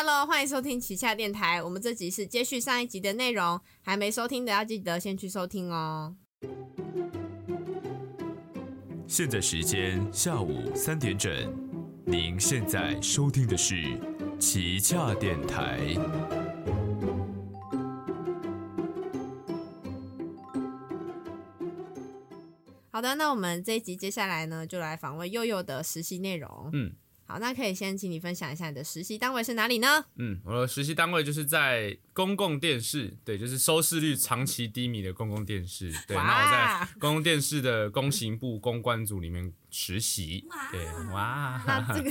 Hello，欢迎收听旗下电台。我们这集是接续上一集的内容，还没收听的要记得先去收听哦。现在时间下午三点整，您现在收听的是旗下电台。好的，那我们这一集接下来呢，就来访问佑佑的实习内容。嗯好，那可以先请你分享一下你的实习单位是哪里呢？嗯，我的实习单位就是在公共电视，对，就是收视率长期低迷的公共电视。对，哇那我在公共电视的公行部公关组里面实习。对，哇，那这个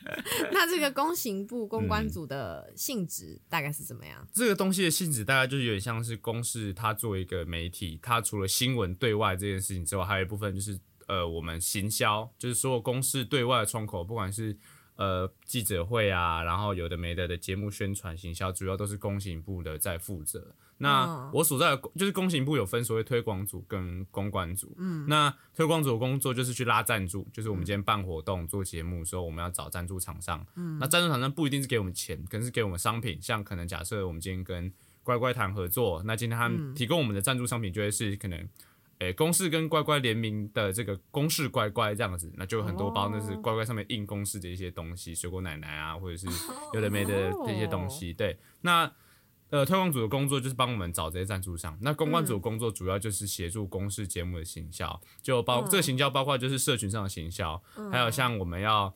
那这个公行部公关组的性质大概是怎么样？这个东西的性质大概就是有点像是公视，它作为一个媒体，它除了新闻对外这件事情之外，还有一部分就是呃，我们行销，就是所有公司对外的窗口，不管是呃记者会啊，然后有的没的的节目宣传行销，主要都是工行部的在负责。那嗯。我所在的就是工行部有分所谓推广组跟公关组，嗯，那推广组的工作就是去拉赞助，就是我们今天办活动做节目的时候，我们要找赞助厂商，嗯，那赞助厂商不一定是给我们钱，可能是给我们商品，像可能假设我们今天跟乖乖谈合作，那今天他们提供我们的赞助商品就会是可能。诶，公式跟乖乖联名的这个公式乖乖这样子，那就有很多包，那是乖乖上面印公式的一些东西，水果奶奶啊，或者是有的没的这些东西。对，那呃，推广组的工作就是帮我们找这些赞助商，那公关组的工作主要就是协助公式节目的行销，就包、这个行销包括就是社群上的行销，还有像我们要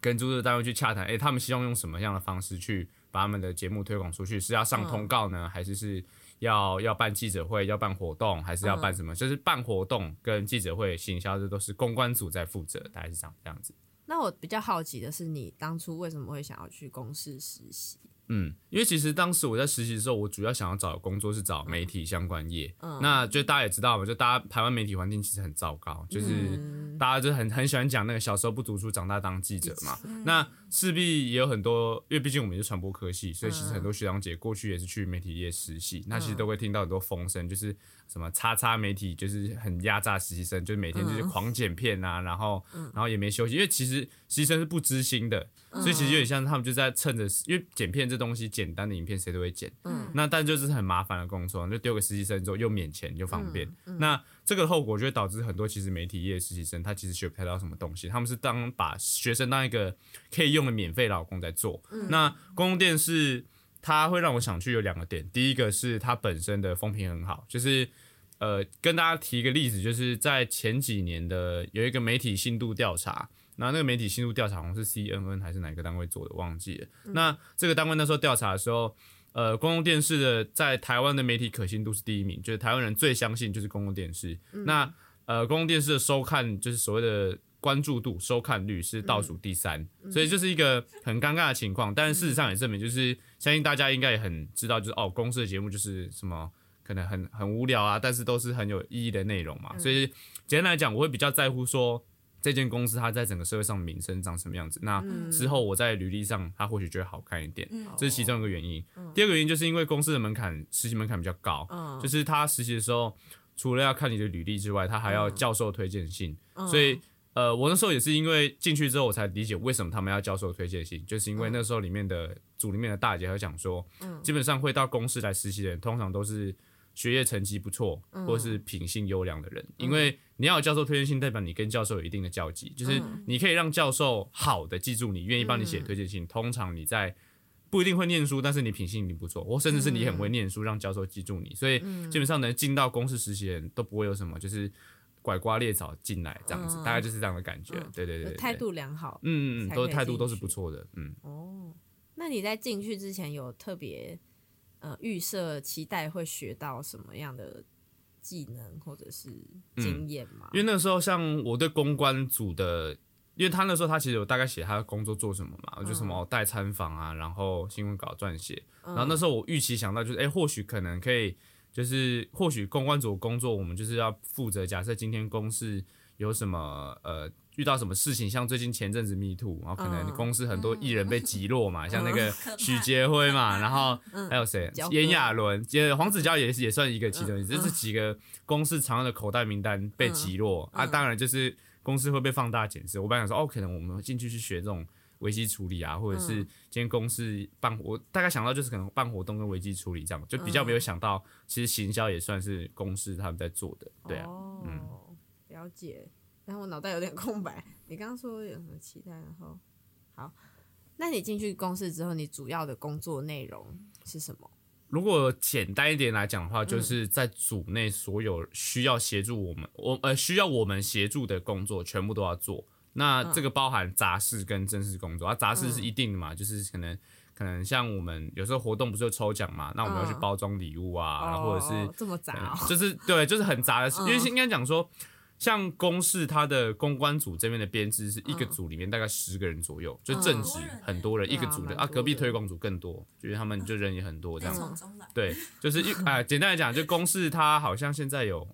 跟注册单位去洽谈，诶，他们希望用什么样的方式去把他们的节目推广出去？是要上通告呢，还是是要要办记者会、要办活动，还是要办什么？就是办活动跟记者会、行销，这都是公关组在负责，大概是这样这样子。那我比较好奇的是，你当初为什么会想要去公司实习？嗯，因为其实当时我在实习的时候，我主要想要找的工作是找媒体相关业。那就大家也知道嘛，就大家台湾媒体环境其实很糟糕，就是大家就很很喜欢讲那个小时候不读书，长大当记者嘛。那势必也有很多，因为毕竟我们是传播科系，所以其实很多学长姐过去也是去媒体业实习，那其实都会听到很多风声，就是什么叉叉媒体就是很压榨实习生，就是每天就是狂剪片啊，然后然后也没休息，因为其实实习生是不知心的，所以其实有点像他们就在趁着，因为剪片这东西简单的影片谁都会剪，嗯，那但就是很麻烦的工作，就丢给实习生之后又免钱又方便，那这个后果就会导致很多其实媒体业的实习生他其实学不太到什么东西，他们是当把学生当一个可以用的免费劳工在做，那公共电视它会让我想去有两个点，第一个是它本身的风评很好，就是。呃，跟大家提一个例子，就是在前几年的有一个媒体信度调查，那那个媒体信度调查好像是 CNN 还是哪个单位做的，忘记了。那这个单位那时候调查的时候，呃，公共电视的在台湾的媒体可信度是第一名，就是台湾人最相信就是公共电视。那呃，公共电视的收看就是所谓的关注度、收看率是倒数第三，所以这是一个很尴尬的情况。但是事实上也证明，就是相信大家应该也很知道，就是哦，公司的节目就是什么。可能很很无聊啊，但是都是很有意义的内容嘛。所以简单来讲，我会比较在乎说这间公司它在整个社会上名声长什么样子。那之后我在履历上，它或许就会好看一点，这是其中一个原因。第二个原因就是因为公司的门槛实习门槛比较高，就是他实习的时候，除了要看你的履历之外，他还要教授推荐信，所以。呃，我那时候也是因为进去之后，我才理解为什么他们要教授推荐信，就是因为那时候里面的组里面的大姐她讲说，基本上会到公司来实习的人，通常都是学业成绩不错，或是品性优良的人，因为你要有教授推荐信，代表你跟教授有一定的交集，就是你可以让教授好的记住你，愿意帮你写推荐信。通常你在不一定会念书，但是你品性一定不错，或甚至是你很会念书，让教授记住你，所以基本上能进到公司实习的人都不会有什么就是。拐瓜裂枣进来这样子，大概就是这样的感觉。对对对，态度良好。嗯嗯嗯，都态度都是不错的。嗯。哦，那你在进去之前有特别呃预设期待会学到什么样的技能或者是经验吗？因为那时候像我对公关组的，因为他那时候他其实有大概写他的工作做什么嘛，就什么代参访啊，然后新闻稿撰写。然后那时候我预期想到就是，哎，或许可能可以。就是或许公关组工作，我们就是要负责。假设今天公司有什么呃遇到什么事情，像最近前阵子 Me Too，然后可能公司很多艺人被击落嘛，像那个 许杰辉嘛，然后还有谁？炎亚纶、接黄子佼也是也算一个其中一，这是几个公司常用的口袋名单被击落啊。当然就是公司会被放大检视。我本来想说，哦，可能我们进去去学这种。危机处理啊，或者是今天公司办，我大概想到就是可能办活动跟危机处理这样，就比较没有想到，其实行销也算是公司他们在做的，对啊，嗯，了解。然后我脑袋有点空白，你刚刚说有什么期待？然后好，那你进去公司之后，你主要的工作内容是什么？如果简单一点来讲的话，就是在组内所有需要协助我们，我呃需要我们协助的工作，全部都要做。那这个包含杂事跟正式工作，啊，杂事是一定的嘛，就是可能可能像我们有时候活动不是有抽奖嘛，那我们要去包装礼物啊，或者是这么杂，就是对，就是很杂的，因为应该讲说，像公司它的公关组这边的编制是一个组里面大概十个人左右，就正职很多人一个组的啊，隔壁推广组更多，就是他们就人也很多这样，对，就是一 啊，简单来讲，就公司它好像现在有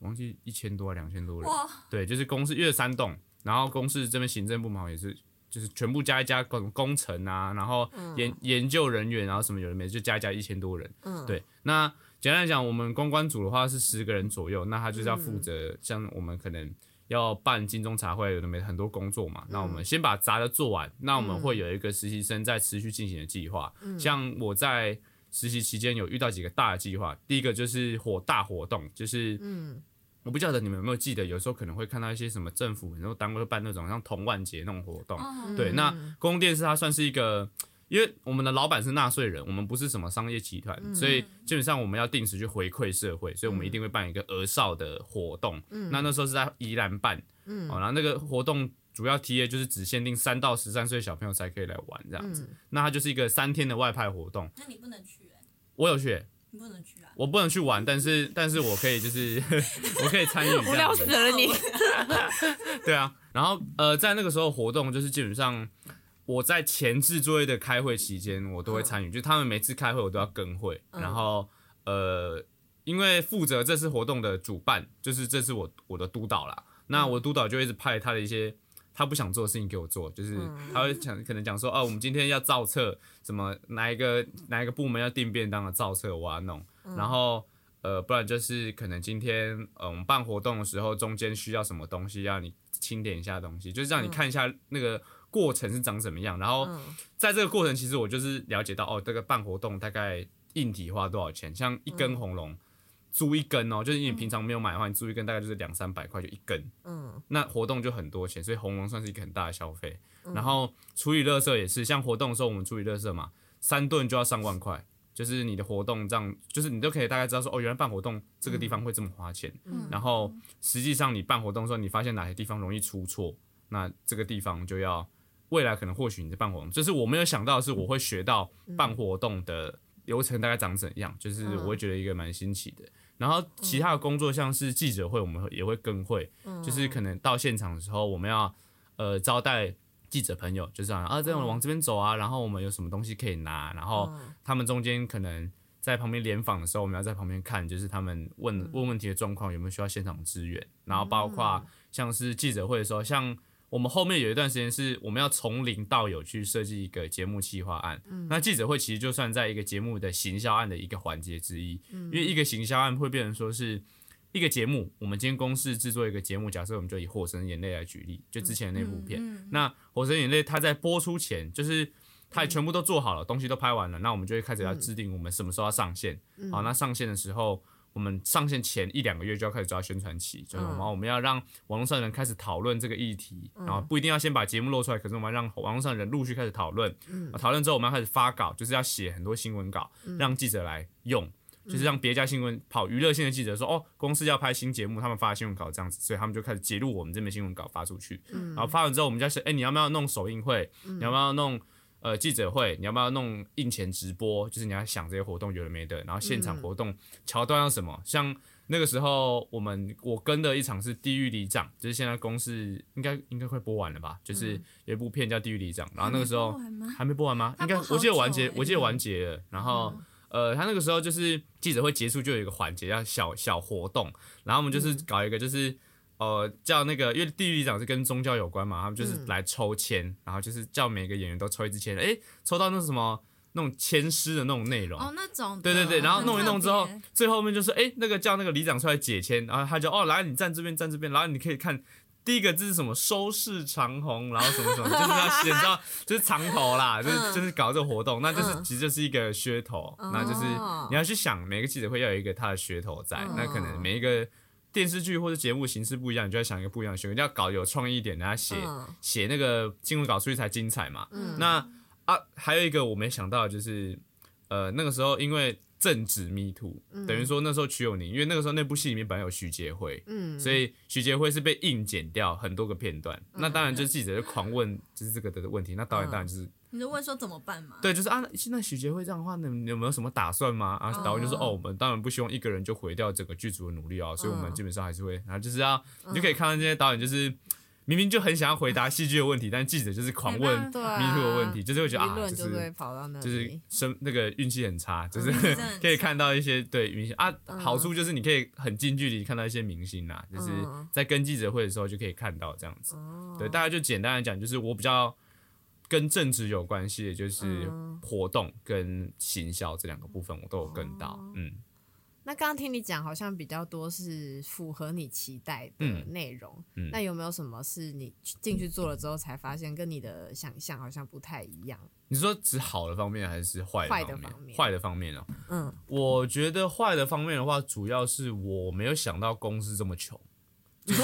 忘记一千多两千多人，对，就是公司约三栋。然后公司这边行政部门也是，就是全部加一加工工程啊，然后研研究人员，然后什么有的没，就加一加一千多人。嗯，对。那简单来讲，我们公关组的话是十个人左右，那他就是要负责，像我们可能要办金钟茶会，有的没很多工作嘛。那我们先把杂的做完，那我们会有一个实习生在持续进行的计划。像我在实习期间有遇到几个大的计划，第一个就是火大活动，就是嗯。我不晓得你们有没有记得，有时候可能会看到一些什么政府然后单位会办那种像童万节那种活动。对，那公共电视它算是一个，因为我们的老板是纳税人，我们不是什么商业集团，所以基本上我们要定时去回馈社会，所以我们一定会办一个儿少的活动。嗯那那时候是在宜兰办，哦，然后那个活动主要提的就是只限定三到十三岁小朋友才可以来玩这样子。那它就是一个三天的外派活动。那你不能去？我有去。你不能去啊！我不能去玩，但是但是我可以，就是 我可以参与。无聊死了你。对啊，然后呃，在那个时候活动，就是基本上我在前置作业的开会期间，我都会参与。就他们每次开会，我都要跟会。然后呃，因为负责这次活动的主办，就是这次我我的督导啦。那我督导就一直派他的一些。他不想做的事情给我做，就是他会讲，可能讲说，哦，我们今天要造册，什么哪一个哪一个部门要订便当的造册，我要弄。然后，呃，不然就是可能今天，呃，我们办活动的时候，中间需要什么东西，要你清点一下东西，就是让你看一下那个过程是长什么样。然后，在这个过程，其实我就是了解到，哦，这个办活动大概硬体花多少钱，像一根红龙。租一根哦，就是你平常没有买的话，你租一根大概就是两三百块就一根。嗯，那活动就很多钱，所以红龙算是一个很大的消费。然后处理垃圾也是，像活动的时候我们处理垃圾嘛，三顿就要上万块。就是你的活动这样，就是你都可以大概知道说，哦，原来办活动这个地方会这么花钱。嗯，然后实际上你办活动的时候，你发现哪些地方容易出错，那这个地方就要未来可能或许你在办活动，就是我没有想到是我会学到办活动的流程大概长怎样，就是我会觉得一个蛮新奇的。然后其他的工作像是记者会，我们也会更会，就是可能到现场的时候，我们要呃招待记者朋友，就这样啊，这样往这边走啊，然后我们有什么东西可以拿，然后他们中间可能在旁边联访的时候，我们要在旁边看，就是他们问问问题的状况有没有需要现场支援，然后包括像是记者会的时候，像。我们后面有一段时间是我们要从零到有去设计一个节目企划案，那记者会其实就算在一个节目的行销案的一个环节之一，因为一个行销案会变成说是一个节目，我们今天公司制作一个节目，假设我们就以《火神眼泪》来举例，就之前的那部片，那《火神眼泪》它在播出前，就是它全部都做好了，东西都拍完了，那我们就会开始要制定我们什么时候要上线，好，那上线的时候。我们上线前一两个月就要开始抓宣传期，就是我们我们要让网络上的人开始讨论这个议题，然后不一定要先把节目露出来，可是我们要让网络上的人陆续开始讨论，讨论之后我们要开始发稿，就是要写很多新闻稿，让记者来用，就是让别家新闻跑娱乐性的记者说，哦，公司要拍新节目，他们发新闻稿这样子，所以他们就开始揭露我们这边新闻稿发出去，然后发完之后，我们就说，哎，你要不要弄首映会？你要不要弄？呃，记者会，你要不要弄印前直播？就是你要想这些活动有的没的，然后现场活动桥段要什么？像那个时候，我们我跟的一场是《地狱里长》，就是现在公司应该应该快播完了吧？就是有一部片叫《地狱里长》，然后那个时候还没播完吗？应该我记得完结，我记得完结了。然后呃，他那个时候就是记者会结束就有一个环节叫小小活动，然后我们就是搞一个就是。呃，叫那个，因为地狱里长是跟宗教有关嘛，他们就是来抽签，然后就是叫每个演员都抽一支签，哎，抽到那什么那种签诗的那种内容哦，那种。对对对，然后弄一弄之后，最后面就是哎，那个叫那个里长出来解签，然后他就哦，来你站这边站这边，然后你可以看第一个字是什么？收视长虹，然后什么什么，就是要写，你知道，就是长头啦，就是就是搞这个活动，那就是嗯。其实就是一个噱头，那就是哦。你要去想每个记者会要有一个他的噱头在，嗯那可能每一个电视剧或者节目形式不一样，你就要想一个不一样的噱头，一定要搞有创意一点，然后写嗯。写那个新闻稿出去才精彩嘛。嗯。那啊，还有一个我没想到的就是，呃，那个时候因为正值 Me Too，、等于说那时候瞿友宁，因为那个时候那部戏里面本来有徐杰辉，嗯，所以徐杰辉是被硬剪掉很多个片段。那当然，就记者就狂问就是这个的问题，那导演当然就是、你就问说怎么办嘛？对，就是啊，现在许杰会这样的话，你们有没有什么打算吗？啊导演就说，哦哦，我们当然不希望一个人就毁掉整个剧组的努力哦，所以我们嗯基本上还是会，然后就是要，你就可以看到这些导演就是明明就很想要回答戏剧的问题，但记者就是狂问没办对 Me 啊 Too 的问题，就是会觉得啊，就是跑到那，就是生那个运气很差，就是可以看到一些对明星啊，嗯好处就是你可以很近距离看到一些明星啦，就是嗯在跟记者会的时候就可以看到这样子。哦对，大家就简单来讲，就是我比较跟政治有关系的，就是嗯活动跟行销这两个部分，我都有跟到。哦嗯，那刚刚听你讲，好像比较多是符合你期待的嗯内容。嗯那有没有什么是你进去做了之后才发现跟你的想象好像不太一样？你说指好的方面还是坏坏的的方面？方面坏的方面哦，嗯，我觉得坏的方面的话，主要是我没有想到公司这么穷，就是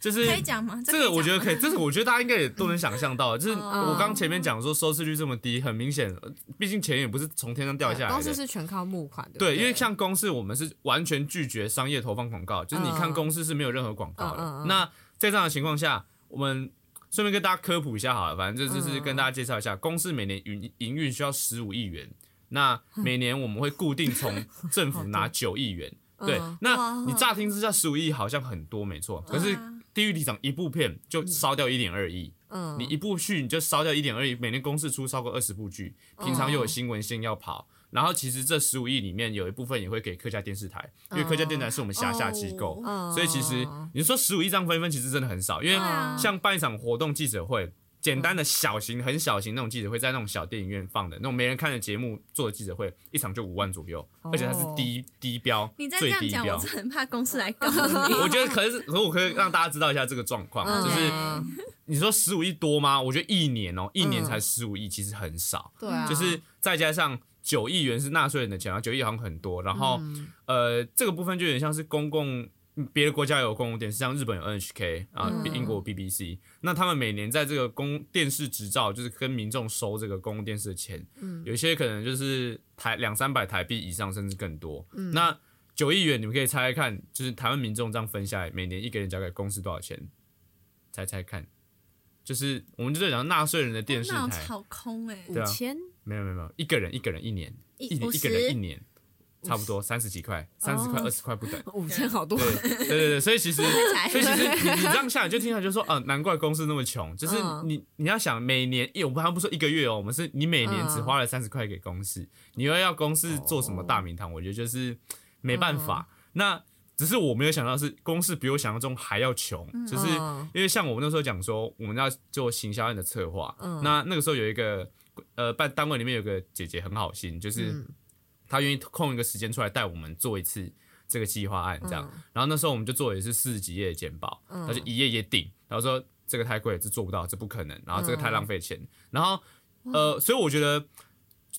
就是可以讲吗？这个我觉得可以以，这个我觉得大家应该也都能想象到，就是哦我刚前面讲说收视率这么低，很明显，呃毕竟钱也不是从天上掉下来的公司的。是全靠募款的，对，因为像公司，我们是完全拒绝商业投放广告，就是你看嗯公司是没有任何广告的。那在这样的情况下，我们顺便跟大家科普一下好了，反正就就是嗯跟大家介绍一下，公司每年营营运需要十五亿元，那每年我们会固定从政府拿九亿元。对嗯，那你乍听之下十五亿好像很多，没错，可是地狱里长》一部片就烧掉一点二亿，嗯，你一部剧你就烧掉一点二亿，每年公司出超过二十部剧，平常又有新闻线要跑，然后其实这十五亿里面有一部分也会给客家电视台，因为客家电视台是我们辖下机构，嗯。所以其实你说十五亿这样分分，其实真的很少，因为像办一场活动记者会。简单的小型、很小型那种记者会，在那种小电影院放的那种没人看的节目做的记者会，一场就五万左右，而且它是低低标，你再这最低样讲，标我。真的很怕公司来告 你。我觉得可是，可是我可以让大家知道一下这个状况，嗯就是嗯你说十五亿多吗？我觉得一年哦、一年才十五亿，其实很少。对啊，就是再加上九亿元是纳税人的钱啊，九亿好像很多。然后、嗯呃，这个部分就有点像是公共，嗯别的国家有公共电视，像日本有 NHK 啊，嗯。英国有 BBC。那他们每年在这个公电视执照，就是跟民众收这个公共电视的钱，嗯。有些可能就是台两三百台币以上，甚至更多。嗯。那九亿元，你们可以猜猜看，就是台湾民众这样分下来，每年一个人交给公司多少钱？猜猜看，就是我们就在讲纳税人的电视台，脑好空哎，对啊。五千？没有没有没有，一个人一个人一年，一一年一个人一，年，差不多三十几块，三十块哦。二十块不等。五千好多，对对对对，所以其实所以其实你你这样下来就听起来就说，呃，难怪公司那么穷，就是嗯。你你要想每年，我们还不说一个月哦，我们是你每年只嗯花了三十块给公司，你又要公司做什么大名堂，我觉得就是没办法。那只是我没有想到是公司比我想象中还要穷，就是嗯因为像我们那时候讲说我们要做行销案的策划，嗯。那那个时候有一个呃办单位里面有个姐姐很好心，就是嗯她愿意空一个时间出来带我们做一次这个计划案这样。嗯然后那时候我们就做也是四十几页的简报，嗯他就一页页顶，然后说这个太贵，这做不到，这不可能，然后这个太浪费钱。然后呃，所以我觉得。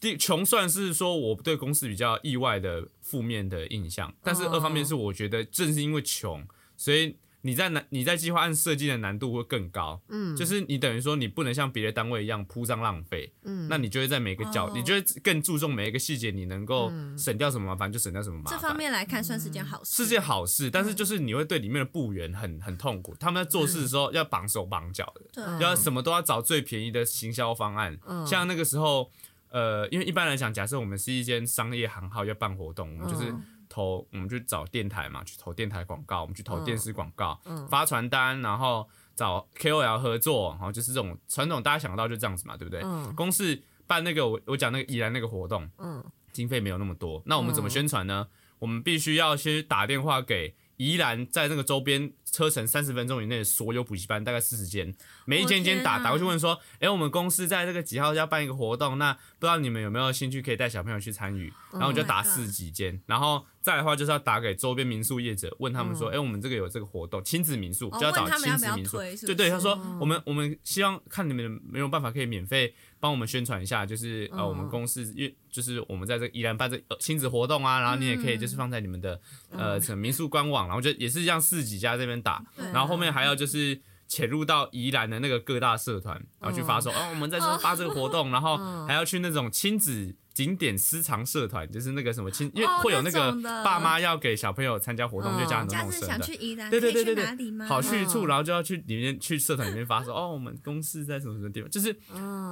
第穷算是说我对公司比较意外的负面的印象，但是二方面是我觉得正是因为穷，所以你在难你在计划案设计的难度会更高，嗯，就是你等于说你不能像别的单位一样铺张浪费，嗯。那你就会在每个角，哦。你就会更注重每一个细节，你能够嗯。省掉什么麻烦就省掉什么麻烦。这。方面来看算是件好事。是件好事，但是就是你会对里面的部员很很痛苦，他们在做事的时候要绑手绑脚的，对，嗯要什么都要找最便宜的行销方案。嗯。像那个时候，呃，因为一般来讲，假设我们是一间商业行号要办活动，我们就是嗯投，我们去找电台嘛，去投电台广告，我们去投电视广告，嗯。发传单，然后找 KOL 合作，然后就是这种传统大家想到就这样子嘛，对不对？嗯。公司办那个我我讲那个宜兰那个活动，嗯。经费没有那么多，那我们怎么嗯。宣传呢？我们必须要先打电话给宜兰在那个周边车程三十分钟以内的所有补习班，大概四十间，每一间一间打啊打过去问说，哎、我们公司在这个几号要办一个活动，那不知道你们有没有兴趣可以带小朋友去参与？然后我就 Oh 打四十几间，然后再的话就是要打给周边民宿业者，问他们说，哎、我们这个有这个活动，亲子民宿哦就要找亲子民宿。对对，他说我们我们希望看你们有没有办法可以免费帮我们宣传一下，就是呃我们公司因为就是我们在这个宜兰办这呃亲子活动啊，然后你也可以就是放在你们的呃什么民宿官网，然后就也是让四几家这边打，然后后面还要就是。潜入到宜兰的那个各大社团，然后去发说，哦，我们在这发这个活动，然后还要去那种亲子景点私藏社团，就是那个什么亲，因为哦会有那个爸妈要给小朋友参加活动，嗯就加很多那假日想种社团。去宜兰，对对对对对哪里吗？好去处，嗯然后就要去里面去社团里面发说，哦，我们公司在什么什么地方，就是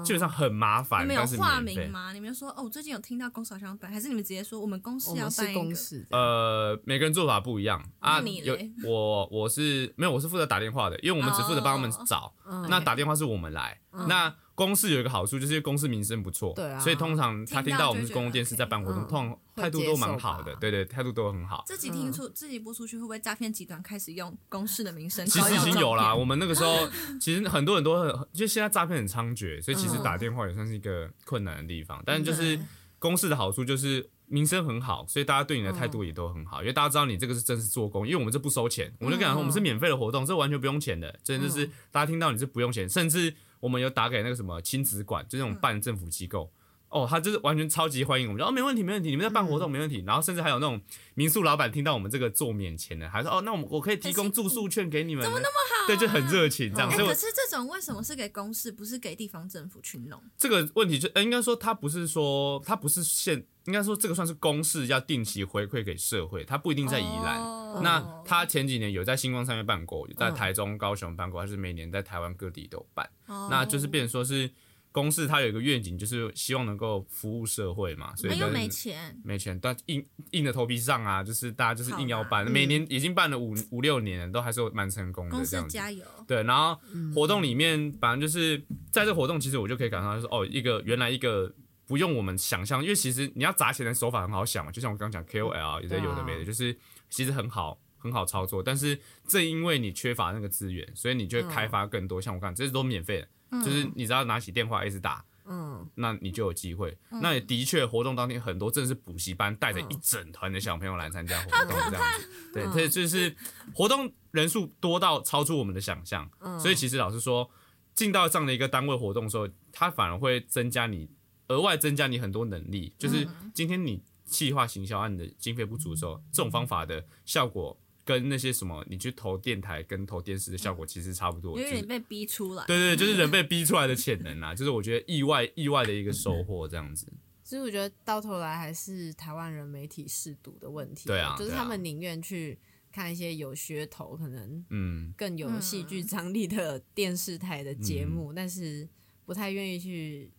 基本上很麻烦，你们有化名吗？你们就说哦，我最近有听到公司好像办，还是你们直接说我们公司要办一个？公司，呃，每个人做法不一样啊。有我我是没有，我是负责打电话的，因为我们只负责帮他们哦找，嗯那打电话是我们来。那公司有一个好处，就是因为公司名声不错，对啊。所以通常他听听到到我们是公共电视在办活动，嗯通常态度都蛮好的对对，态度都很好。自己听出自己播出去，会不会诈骗集团开始用公司的名声？其实已经有啦，我们那个时候 其实很多人都很，就现在诈骗很猖獗，所以其实嗯打电话也算是一个困难的地方。但是就是公司的好处就是名声很好，所以大家对你的态度也都很好，因为大家知道你这个是真是做工，因为我们这不收钱，我们就跟你讲说我们是免费的活动，这完全不用钱的，真的就是大家听到你是不用钱，甚至我们有打给那个什么亲子馆，就那种办政府机构。哦，他就是完全超级欢迎我们，说哦没问题没问题，你们在办活动没问题。然后甚至还有那种民宿老板听到我们这个做免签的，还说哦那我们我可以提供住宿券给你们，怎么那么好、对，就很热情这样。哎、所以我可是这种为什么是给公司，不是给地方政府去弄？这个问题就、呃应该说，他不是说他不是现，应该说这个算是公示要定期回馈给社会，他不一定在宜兰。哦那他前几年有在星光上面办过，有在台中、高雄办过，还是每年在台湾各地都有办。哦那就是变成说是公司，它有一个愿景，就是希望能够服务社会嘛，所以但是没钱，没钱，但硬硬着头皮上啊，就是大家就是硬要办，每年已经办了五五六年了，都还是蛮成功的公司这样子。加油！对，然后活动里面，反正就是在这活动，其实我就可以感受到，就是哦，一个原来一个不用我们想象，因为其实你要砸钱的手法很好想嘛，就像我刚刚讲 KOL 也在有的没的，就是其实很好很好操作，但是正因为你缺乏那个资源，所以你就会开发更多，像我刚刚这些都免费的，就是你只要拿起电话一直打。嗯，那你就有机会。那也的确，活动当天很多真的是补习班带着一整团的小朋友来参加活动，这样子。对，这就是活动人数多到超出我们的想象。所以其实老实说，进到这样的一个单位活动的时候，它反而会增加你额外增加你很多能力。就是今天你企划行销案的经费不足的时候，这种方法的效果。跟那些什么，你去投电台跟投电视的效果其实差不多，因为你被逼出来。对对，对就是 人被逼出来的潜能啊，就是我觉得意外意外的一个收获这样子。其实我觉得到头来还是台湾人媒体试赌的问题，对啊就是他们宁愿去看一些有噱头、可能嗯，更有戏剧张力的电视台的节目，但是不太愿意去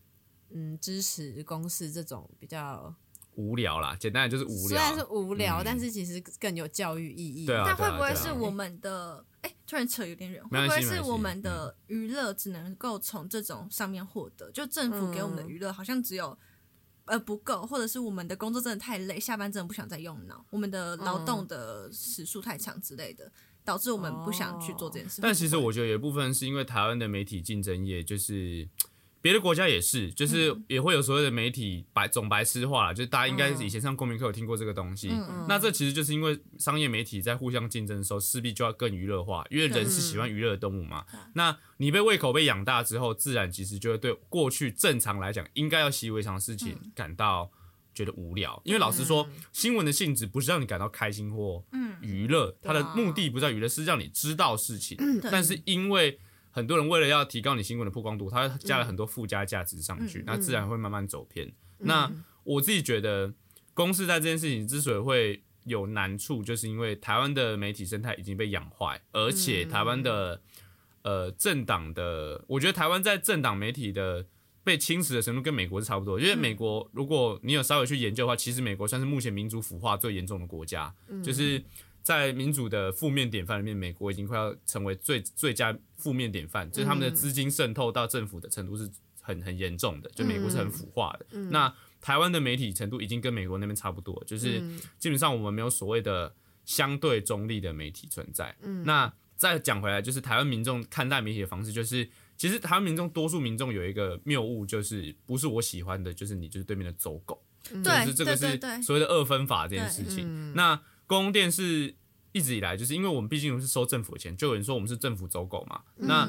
嗯支持公司这种比较无聊啦，简单的就是无聊。虽然是无聊，嗯但是其实更有教育意义。对啊但会不会是我们的？哎、突然扯有点远，没会不会是我们的娱乐只能够从这种上面获得？就政府给我们的娱乐好像只有。呃，不够，或者是我们的工作真的太累，下班真的不想再用脑，我们的劳动的时数太长之类的，导致我们不想去做这件事。但其实我觉得有一部分是因为台湾的媒体竞争业，就是别的国家也是，就是也会有所谓的媒体白总白痴化，就是大家应该以前上公民课有听过这个东西。那这其实就是因为商业媒体在互相竞争的时候，势必就要更娱乐化，因为人是喜欢娱乐的动物嘛。那你被胃口被养大之后，自然其实就会对过去正常来讲应该要习以为常的事情感到。觉得无聊，因为老实说，新闻的性质不是让你感到开心或娱乐，它的目的不在娱乐，是让你知道事情。但是因为很多人为了要提高你新闻的曝光度，他加了很多附加价值上去，那自然会慢慢走偏。那我自己觉得，公司在这件事情之所以会有难处，就是因为台湾的媒体生态已经被养坏，而且台湾的呃政党的，我觉得台湾在政党媒体的。被侵蚀的程度跟美国是差不多，因为美国如果你有稍微去研究的话，其实美国算是目前民主腐化最严重的国家，就是在民主的负面典范里面，美国已经快要成为最最佳负面典范，就是他们的资金渗透到政府的程度是很很严重的，就美国是很腐化的。那台湾的媒体程度已经跟美国那边差不多，就是基本上我们没有所谓的相对中立的媒体存在。那再讲回来，就是台湾民众看待媒体的方式，就是其实台湾民众多数民众有一个谬误，就是不是我喜欢的，就是你就是对面的走狗。就对是这个是所谓的二分法这件事情。那公共电视一直以来就是因为我们毕竟是收政府的钱，就有人说我们是政府走狗嘛。那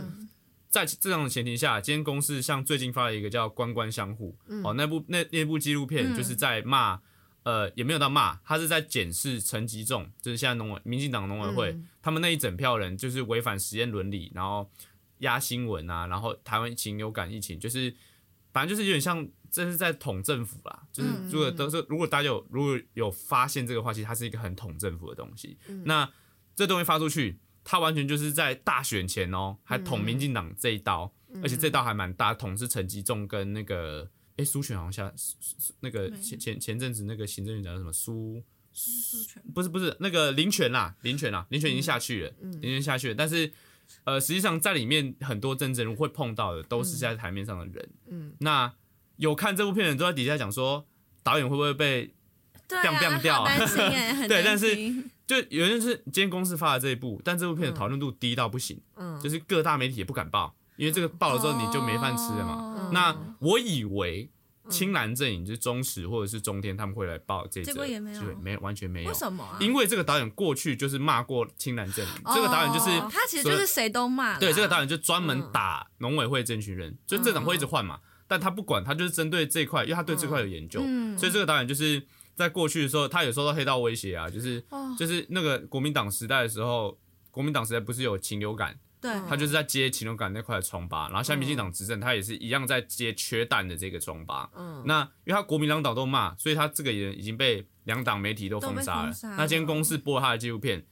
在这样的前提下，今天公司像最近发了一个叫《官官相护》哦，那部那那部纪录片就是在骂，呃，也没有到骂，他是在检视陈吉仲，就是现在农委民进党农委会、他们那一整票人，就是违反实验伦理，然后压新闻啊，然后台湾禽流感疫情，就是反正就是有点像这是在捅政府啦。就是如果都是如果大家有如果有发现这个话，其实它是一个很捅政府的东西。那这东西发出去。它完全就是在大选前哦，还捅民进党这一刀，而且这刀还蛮大，捅是陈吉仲跟那个哎苏选好像下那个前前前阵子那个行政院长什么苏苏权不是不是那个林权啦，林权啦，林权已经下去了，林权下去了，但是呃实际上在里面很多真正会碰到的都是在台面上的人，嗯，那有看这部片的人都在底下讲说导演会不会被掉好担心哎，很对但是就有人是今天公司发的这一部，但这部片的讨论度低到不行，嗯。就是各大媒体也不敢报，因为这个报了之后你就没饭吃了嘛。哦。那我以为青蓝阵营就是中时或者是中天他们会来报这则，结果也没有。没有完全没有。为。什么啊？因为这个导演过去就是骂过青蓝阵营，这个导演就是哦他其实就是谁都骂啦，对这个导演就专门打农委会这群人，就这种会一直换嘛，但他不管，他就是针对这块，因为他对这块有研究，嗯所以这个导演就是在过去的时候，他有受到黑道威胁啊，就是哦。就是那个国民党时代的时候，国民党时代不是有禽流感，对。他就是在接禽流感那块的疮疤，然后现在民进党执政，他也是一样在接缺蛋的这个疮疤。嗯。那因为他国民两党都骂，所以他这个人已经被两党媒体都封杀了。都被封杀。了。那今天公司播他的纪录片，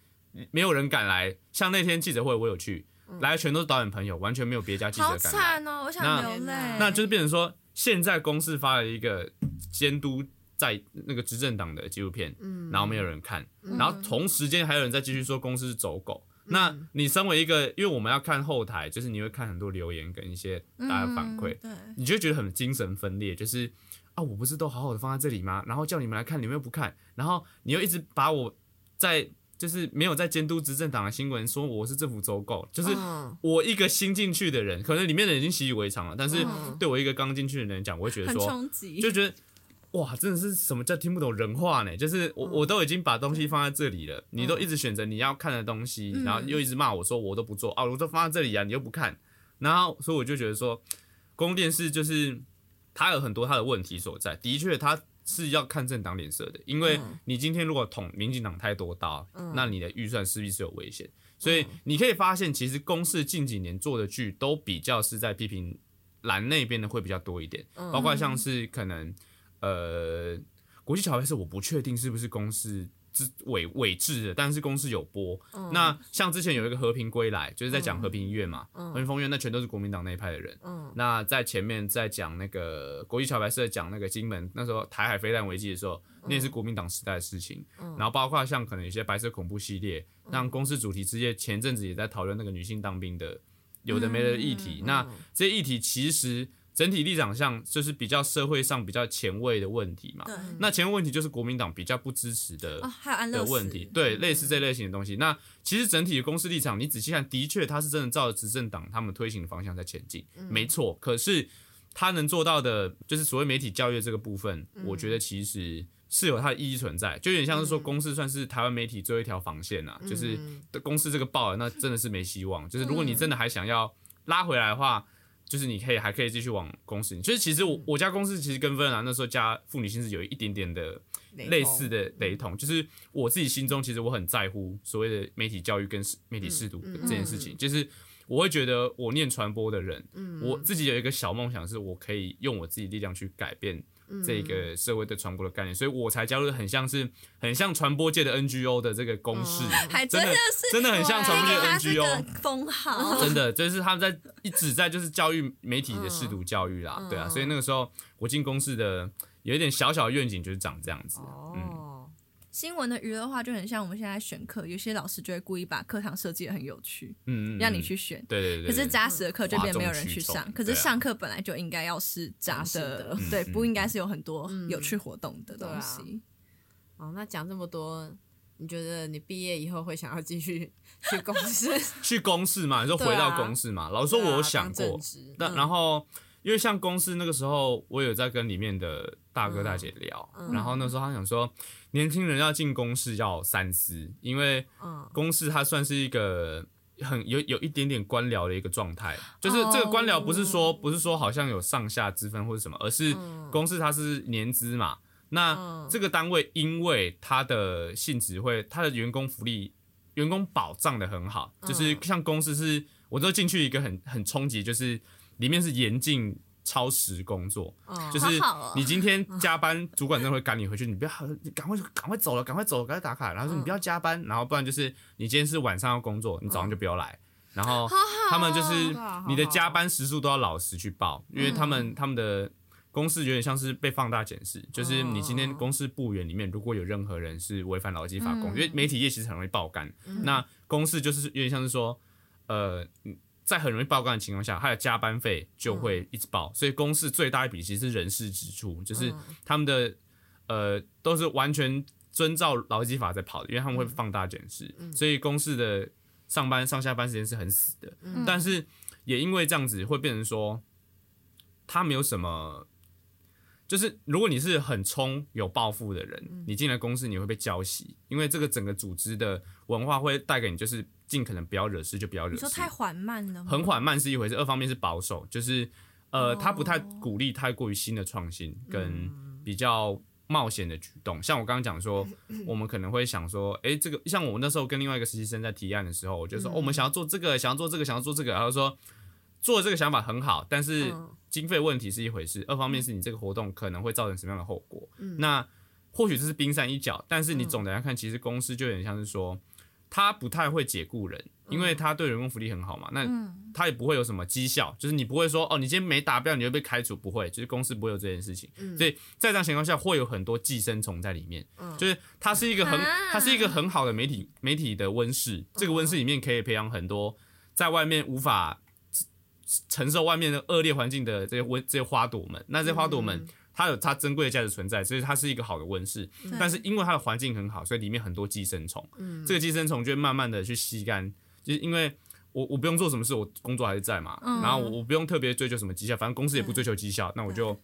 没有人敢来，像那天记者会我有去，来的全都是导演朋友，完全没有别家记者敢来。惨哦，我想流泪。那就是变成说，现在公司发了一个监督在那个执政党的纪录片，然后没有人看，然后同时间还有人在继续说公司是走狗。那你身为一个，因为我们要看后台，就是你会看很多留言跟一些大家反馈，你就会觉得很精神分裂，就是啊，我不是都好好的放在这里吗？然后叫你们来看，你们又不看，然后你又一直把我在就是没有在监督执政党的新闻说我是政府走狗，就是嗯。我一个新进去的人，可能里面的人已经习以为常了，但是嗯。对我一个刚进去的人讲，我会觉得说，就觉得哇，真的是什么叫听不懂人话呢？就是我我都已经把东西放在这里了，你都一直选择你要看的东西，然后又一直骂我说我都不做啊，我都放在这里啊，你又不看，然后所以我就觉得说，公共电视就是它有很多它的问题所在，的确它。是要看政党脸色的，因为你今天如果捅民进党太多刀，那你的预算势必是有危险。所以你可以发现，其实公视近几年做的剧都比较是在批评蓝那边的会比较多一点，包括像是可能呃国际桥牌是我不确定是不是公司之伪伪制的，但是公司有播。那像之前有一个和平归来，就是在讲和平医院嘛，和平风院那全都是国民党那一派的人。那在前面在讲那个国际桥牌社讲那个金门那时候台海飞弹危机的时候，那也是国民党时代的事情。然后包括像可能有些白色恐怖系列，像公司主题之夜前阵子也在讨论那个女性当兵的有的没的议题。那这些议题其实整体立场上就是比较社会上比较前卫的问题嘛。那前卫问题就是国民党比较不支持的哦，还有安乐的问题，对，类似这类型的东西。那其实整体的公司立场，你仔细看，的确它是真的照着执政党他们推行的方向在前进，没错。可是他能做到的，就是所谓媒体教育这个部分，我觉得其实是有它的意义存在，就有点像是说公司算是台湾媒体最后一条防线啊，就是公司这个报了，那真的是没希望。就是如果你真的还想要拉回来的话。就是你可以还可以继续往公司，就是其实我我家公司其实跟芬兰那时候加妇女心是有一点点的类似的雷同，就是我自己心中其实我很在乎所谓的媒体教育跟媒体试读这件事情，就是我会觉得我念传播的人，我自己有一个小梦想，是我可以用我自己力量去改变这个社会对传播的概念，所以我才加入很像是很像传播界的 NGO 的这个公式，还真的是真的很像传播界的 NGO。封号，真的，就是他们在一直在就是教育媒体的试读教育啦，对啊，所以那个时候我进公司的有一点小小的愿景就是长这样子，哦，新闻的娱乐化就很像我们现在选课，有些老师就会故意把课堂设计的很有趣，嗯，嗯让你嗯去选。对对对，可是扎实的课就变没有人去上可是上课本来就应该要是扎扎实的。的，对，不应该是有很多有趣活动的东西。哦，那讲这么多，你觉得你毕业以后会想要继续 去公司？去公司嘛，你说回到公司嘛，老师说我有想过。那、嗯。然后因为像公司那个时候，我有在跟里面的大哥大姐聊，然后那时候他想说，年轻人要进公司要三思，因为嗯公司它算是一个很有有一点点官僚的一个状态，就是这个官僚不是说不是说好像有上下之分或者什么，而是公司它是年资嘛，那这个单位因为它的性质会它的员工福利、员工保障的很好，就是像公司是我都进去一个很很冲击，就是里面是严禁。超时工作，就是你今天加班，主管真的会赶你回去，你不要，你赶快赶快走了，赶快走了，赶快打卡，然后说你不要加班，然后不然就是你今天是晚上要工作，你早上就不要来，然后他们就是你的加班时数都要老实去报，因为他们他们的公司有点像是被放大检视，就是你今天公司部员里面如果有任何人是违反劳基法公，因为媒体业其实很容易爆肝，那公司就是有点像是说，呃。在很容易爆肝的情况下，他的加班费就会一直爆，所以公司最大一笔其实是人事支出，就是他们的呃都是完全遵照劳基法在跑的，因为他们会放大检视，所以公司的上班上下班时间是很死的。但是也因为这样子，会变成说他没有什么，就是如果你是很冲有抱负的人，你进了公司你会被浇熄，因为这个整个组织的文化会带给你就是尽可能不要惹事就不要惹事。你说太缓慢了吗？很缓慢是一回事，二方面是保守，就是呃，他不太鼓励太过于新的创新跟比较冒险的举动。像我刚刚讲说，我们可能会想说，诶，这个像我那时候跟另外一个实习生在提案的时候，我就说，哦，我们想要做这个，想要做这个，想要做这个，然后说做这个想法很好，但是经费问题是一回事，二方面是你这个活动可能会造成什么样的后果。那或许这是冰山一角，但是你总的来看，其实公司就有点像是说。他不太会解雇人，因为他对员工福利很好嘛。那他也不会有什么绩效，就是你不会说哦，你今天没达标，你会被开除，不会，就是公司不会有这件事情。所以在这样情况下，会有很多寄生虫在里面。就是它是一个很，它是一个很好的媒体媒体的温室。这个温室里面可以培养很多在外面无法承受外面的恶劣环境的这些温这些花朵们。那这些花朵们。它有它珍贵的价值存在，所以它是一个好的温室。但是因为它的环境很好，所以里面很多寄生虫。这个寄生虫就会慢慢的去吸干，就是因为我我不用做什么事，我工作还是在嘛。然后我我不用特别追求什么绩效，反正公司也不追求绩效，那我就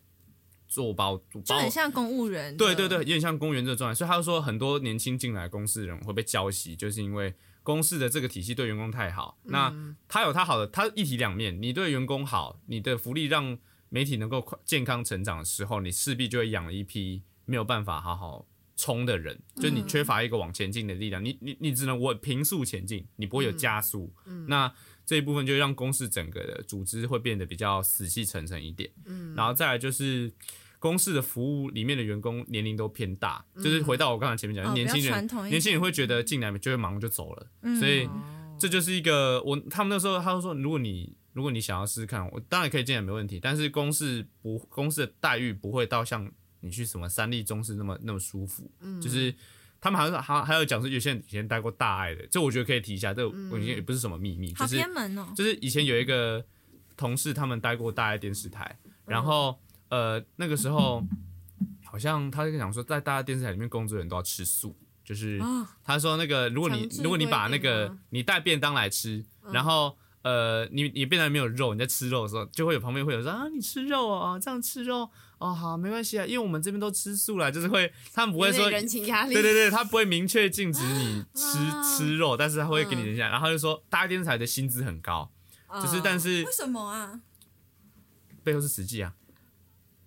做包就很像公务员。对对对，有点像公务员这个状态。所以他就说，很多年轻进来公司的人会被浇熄，就是因为公司的这个体系对员工太好。那他有他好的，他一体两面。你对员工好，你的福利让。媒体能够快健康成长的时候，你势必就会养了一批没有办法好好冲的人，就你缺乏一个往前进的力量，你你你只能我平速前进，你不会有加速。那这一部分就让公司整个的组织会变得比较死气沉沉一点。嗯，然后再来就是公司的服务里面的员工年龄都偏大，就是回到我刚才前面讲，年轻人年轻人会觉得进来就会忙就走了，所以这就是一个我他们那时候他就说，如果你如果你想要试试看，我当然可以进来没问题。但是公司不，公司的待遇不会到像你去什么三立中式那么那么舒服。嗯，就是他们好像还还有讲说，有些人以前待过大爱的，这我觉得可以提一下。这我觉得也不是什么秘密，就是偏门哦。就是以前有一个同事，他们待过大爱电视台，然后呃那个时候好像他就讲说，在大家电视台里面工作的人都要吃素，就是他说那个如果你如果你把那个你带便当来吃，然后。呃，你你变得没有肉，你在吃肉的时候，就会有旁边会有说啊，你吃肉哦，这样吃肉哦，好，没关系啊，因为我们这边都吃素了，就是会他们不会说人情压力，对对对，他不会明确禁止你吃吃肉，但是他会给你一下，然后就说大电视台的薪资很高，就是但是为什么啊？背后是实际啊，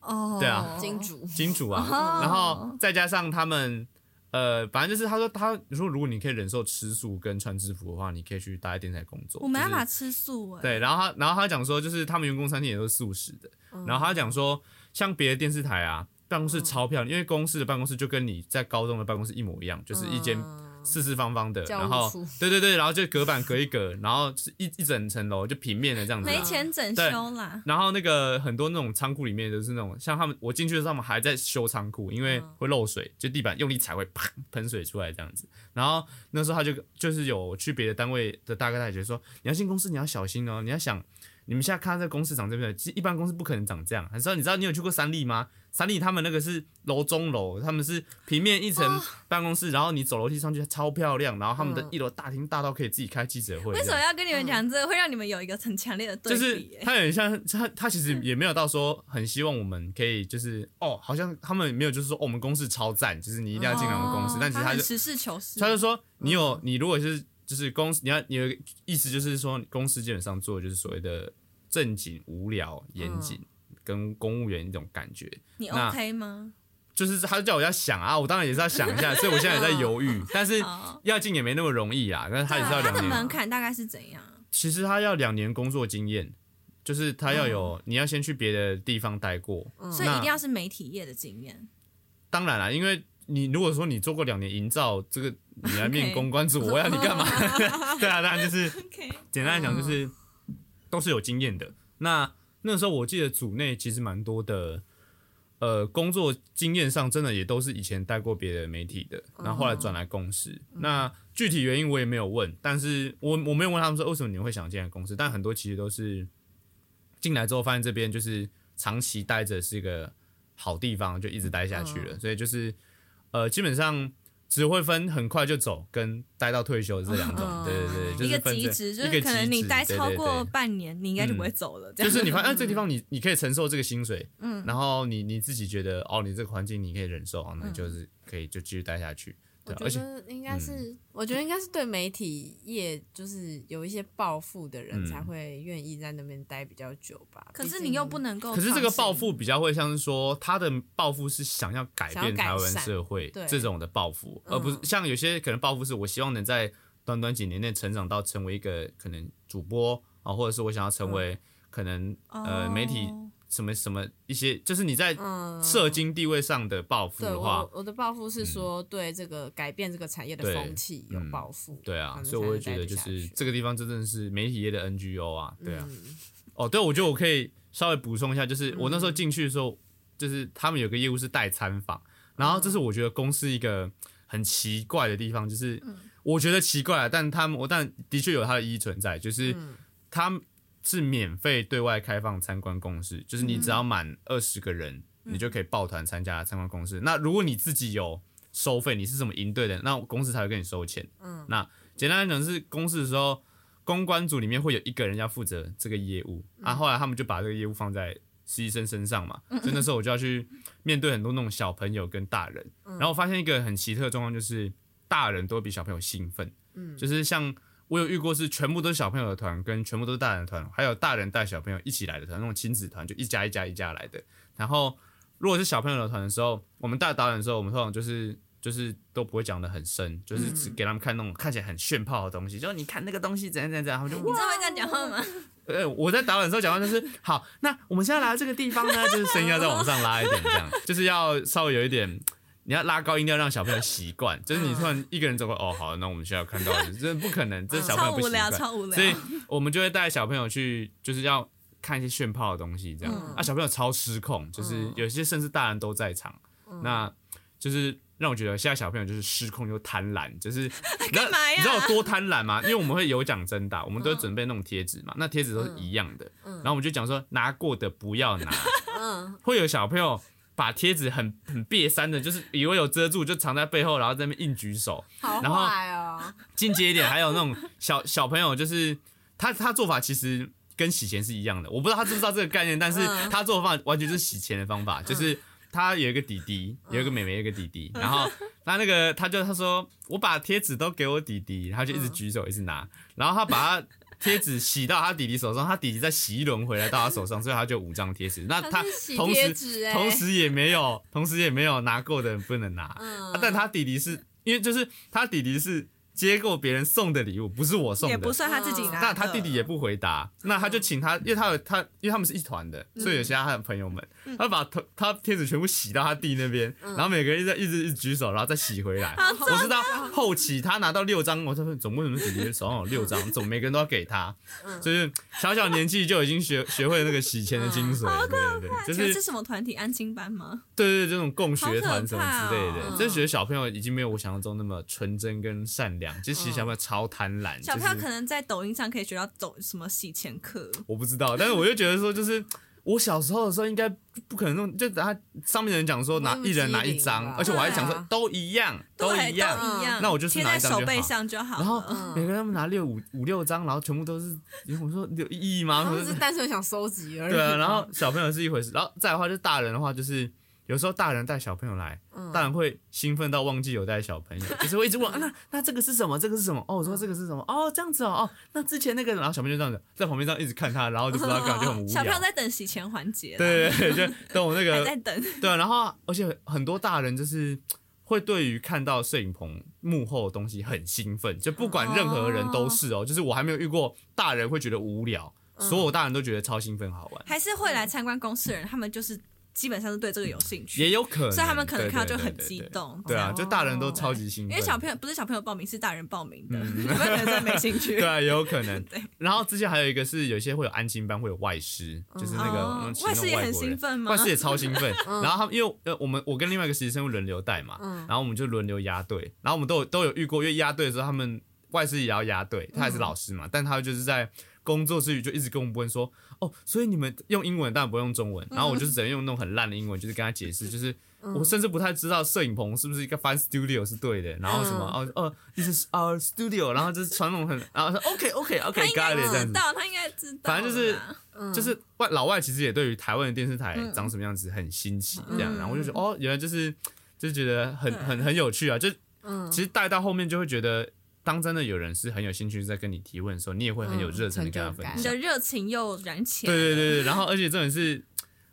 哦，对啊，金主金主啊，然后再加上他们。呃，反正就是他说，他说如果你可以忍受吃素跟穿制服的话，你可以去大家电台工作。我没办法吃素哎。对，然后他，然后他讲说，就是他们员工餐厅也都是素食的。然后他讲说，像别的电视台啊，办公室超漂亮，因为公司的办公室就跟你在高中的办公室一模一样，就是一间。四四方方的，然后对对对，然后就隔板隔一隔，然后是一一整层楼就平面的这样子。没钱整修啦。然后那个很多那种仓库里面都是那种，像他们我进去的时候，他们还在修仓库，因为会漏水，就地板用力踩会啪喷水出来这样子。然后那时候他就就是有去别的单位的大哥大姐说，你要进公司你要小心哦，你要想你们现在看这公司长这边，其实一般公司不可能长这样。你知道你知道你有去过三立吗？三立他们那个是楼中楼，他们是平面一层办公室，然后你走楼梯上去超漂亮，然后他们的嗯一楼大厅大到可以自己开记者会。为什么要跟你们讲这个？会让你们有一个很强烈的对比就是。他有点像他，他其实也没有到说很希望我们可以就是哦，好像他们没有就是说、哦、我们公司超赞，就是你一定要进来我们公司，哦但其实他就实事求是，他就说你有你如果是就是公司你要你的意思就是说公司基本上做的就是所谓的正经无聊严谨。跟公务员一种感觉，你 OK 吗？就是他就叫我要想啊，我当然也是要想一下，所以我现在也在犹豫，但是要进也没那么容易啊，但是他也是要他的两年。门槛大概是怎样？其实他要两年工作经验，就是他要有，你要先去别的地方待过。所以一定要是媒体业的经验。当然啦，因为你如果说你做过两年营造，这个你来面公关组，我要你干嘛？对啊，当然就是 简单来讲就是都是有经验的。那那时候我记得组内其实蛮多的。呃，工作经验上真的也都是以前带过别的媒体的，然后后来转来公司。那具体原因我也没有问，但是我我没有问他们说为什么你们会想进来公司，但很多其实都是进来之后发现这边就是长期待着是一个好地方，就一直待下去了，所以就是呃基本上只会分很快就走跟待到退休这两种，嗯对对对，就一个极值，就是可能你待超对对对。过半年，你应该就不会走了。就是你发现、啊、这个地方 你你可以承受这个薪水，嗯，然后你你自己觉得哦，你这个环境你可以忍受，哦那就是可以就继续待下去，我觉得应该是，我觉得应该是对媒体业就是有一些抱负的人嗯。才会愿意在那边待比较久吧。可是你又不能够可，是这个抱负比较会像是说他的抱负是想要改变台湾社会这种的抱负，而不是像有些可能抱负是我希望能在短短几年内成长到成为一个可能主播啊，或者是我想要成为可能呃媒体哦什么什么一些，就是你在嗯。社经地位上的抱负的话我，我的抱负是说对这个改变这个产业的风气有嗯抱负。对啊，所以我会觉得就是这个地方真的是媒体业的 NGO 啊，对啊。嗯。哦，对，我觉得我可以稍微补充一下，就是我那时候进去的时候，就是他们有个业务是代参访，然后这是我觉得公司一个很奇怪的地方，就是我觉得奇怪啊，但他们我但的确有它的意义存在，就是他们是免费对外开放参观公司，就是你只要满二十个人，你就可以抱团参加参观公司。那如果你自己有收费，你是什么营队的，那公司才会跟你收钱。嗯，那简单来讲是公司的时候。公关组里面会有一个人要负责这个业务，啊，后来他们就把这个业务放在实习生身上嘛，所以那时候我就要去面对很多那种小朋友跟大人，然后我发现一个很奇特的状况，就是大人都比小朋友兴奋，嗯就是像我有遇过是全部都是小朋友的团，跟全部都是大人的团，还有大人带小朋友一起来的团，那种亲子团就一家一家一家来的，然后如果是小朋友的团的时候，我们带导演的时候，我们通常就是。就是都不会讲的很深，就是只给他们看那种看起来很炫炮的东西，就是你看那个东西怎样怎样怎样，他们就你知道会这样讲话吗？呃，我在导演的时候讲话就是好，那我们现在来到这个地方呢，就是声音要再往上拉一点，这样就是要稍微有一点，你要拉高音调让小朋友习惯，就是你突然一个人走过，哦，好，那我们需要看到的，这不可能，这小朋友不习惯，超无聊。所以我们就会带小朋友去，就是要看一些炫炮的东西，这样，嗯。啊，小朋友超失控，就是有些甚至大人都在场，那就是。让我觉得现在小朋友就是失控又贪婪，就是你知道干嘛呀？你知道有多贪婪吗？因为我们会有奖征答，我们都会准备那种贴纸嘛，那贴纸都是一样的，然后我们就讲说拿过的不要拿，嗯，会有小朋友把贴纸很 很别三的，就是以为有遮住就藏在背后，然后在那边硬举手。好然后坏哦。进阶一点，还有那种小小朋友，就是他他做法其实跟洗钱是一样的，我不知道他知不知道这个概念，但是嗯他做法完全是洗钱的方法，就是他有一个弟弟，有一个妹妹，有一个弟弟，然后他那个他就他说我把贴纸都给我弟弟，他就一直举手一直拿，然后他把他。贴纸洗到他弟弟手上，他弟弟再洗一轮回来到他手上，所以他就五张贴纸。那他同时同时也没有，同时也没有拿够的人不能拿。嗯啊但他弟弟是因为就是他弟弟是接过别人送的礼物，不是我送的，也不算他自己拿。那他弟弟也不回答，那他就请他，因为他有他，因为他们是一团的，所以有其他他的朋友们，他把头他贴纸全部洗到他弟那边，然后每个人一直一直一直举手，然后再洗回来。我知道后期他拿到六张，我说怎么为什么弟弟手上有六张，总每个人都要给他？就是小小年纪就已经学 学会了那个洗钱的精髓，对对对，就是是什么团体？安心班吗？对对对，这种共学团什么之类的，就觉得小朋友已经没有我想象中那么纯真跟善良，就其实小朋友超贪婪，小朋友可能在抖音上可以学到抖什么洗钱课。我不知道，但是我就觉得说，就是我小时候的时候应该不可能弄，就他上面的人讲说拿一人拿一张而且我还想说都一样，对一样。都一样，那我就是贴在拿一张就好手背上就好了。然后嗯每个人他们拿六五五六张，然后全部都是，我说有意义吗？他们是单纯想收集而已。对啊，然后小朋友是一回事，然后再的话就是大人的话，就是有时候大人带小朋友来，嗯大人会兴奋到忘记有带小朋友，就是会一直问、啊、那那这个是什么？这个是什么？哦，我说这个是什么？哦，这样子哦，哦，那之前那个，然后小朋友就这样子在旁边这样一直看他，然后就不知道干嘛，就很无聊。小朋友在等洗钱环节，对对对，就 等我那个在等。对啊，然后而且很多大人就是会对于看到摄影棚幕后的东西很兴奋，就不管任何人都是哦，就是我还没有遇过大人会觉得无聊，所有大人都觉得超兴奋好玩，还是会来参观公司的人，他们就是基本上是对这个有兴趣，也有可能，所以他们可能看到就很激动。对啊，哦就大人都超级兴奋，因为小朋友不是小朋友报名，是大人报名的，嗯。有没有可能真的没兴趣？对啊，也有可能。对。然后之前还有一个是有些会有安心班，会有外师，就是那个外师也很兴奋吗？外师也超兴奋。然后他们因为呃我们我跟另外一个实习生会轮流带嘛，然后我们就轮流压队，然后我们都有都有遇过，因为压队的时候他们外师也要压队，他还是老师嘛，但他就是在。工作之余就一直跟我们问说，哦，所以你们用英文，当然不用中文。然后我就是只能用那种很烂的英文，就是跟他解释，就是我甚至不太知道摄影棚是不是一个翻 studio 是对的，然后什么哦哦，this is our studio，然后就是传统很，然后说 OK OK OK 应该 got it 这样子。知道，他应该知道。反正就是嗯就是外老外其实也对于台湾的电视台长什么样子很新奇，这样，嗯然后我就觉得哦，原来就是就是觉得很很很有趣啊，就嗯。其实带到后面就会觉得，当真的有人是很有兴趣在跟你提问的时候，你也会很有热情的跟他分嗯享。你的热情又燃起来。对对对对，然后而且这种是。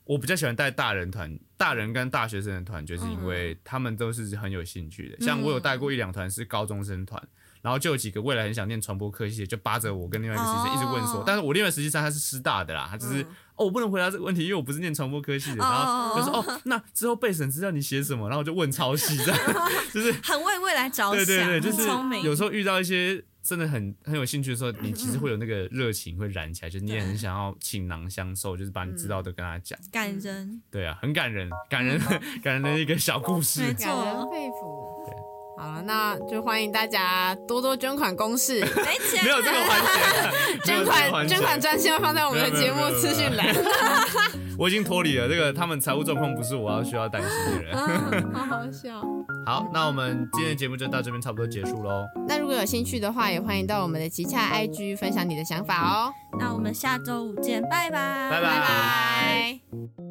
我比较喜欢带大人团，大人跟大学生的团，就是因为他们都是很有兴趣的。像我有带过一两团是高中生团，然后就有几个未来很想念传播科系的，就扒着我跟另外一个实习生一直问说，哦。但是我另外实习生他是师大的啦，他只是、哦我不能回答这个问题，因为我不是念传播科系的，然后就说哦那之后备审资料你写什么，然后我就问抄袭，这样就是很为未来着想，对对对，就是。有时候遇到一些真的很很有兴趣的时候，你其实会有那个热情会燃起来，就是你也很想要倾囊相授，就是把你知道的跟他讲。感人，对啊，很感人，感人，感人的一个小故事。没感人错，肺腑。好了，那就欢迎大家多多捐款公示，没钱没有这个环节，捐款捐款专线会放在我们的节目资讯栏。我已经脱离了这个，他们财务状况不是我要需要担心的人。嗯，好好笑。好，那我们今天的节目就到这边差不多结束喽。那如果有兴趣的话，也欢迎到我们的旗下 IG 分享你的想法哦。那我们下周五见，拜拜，拜拜拜拜。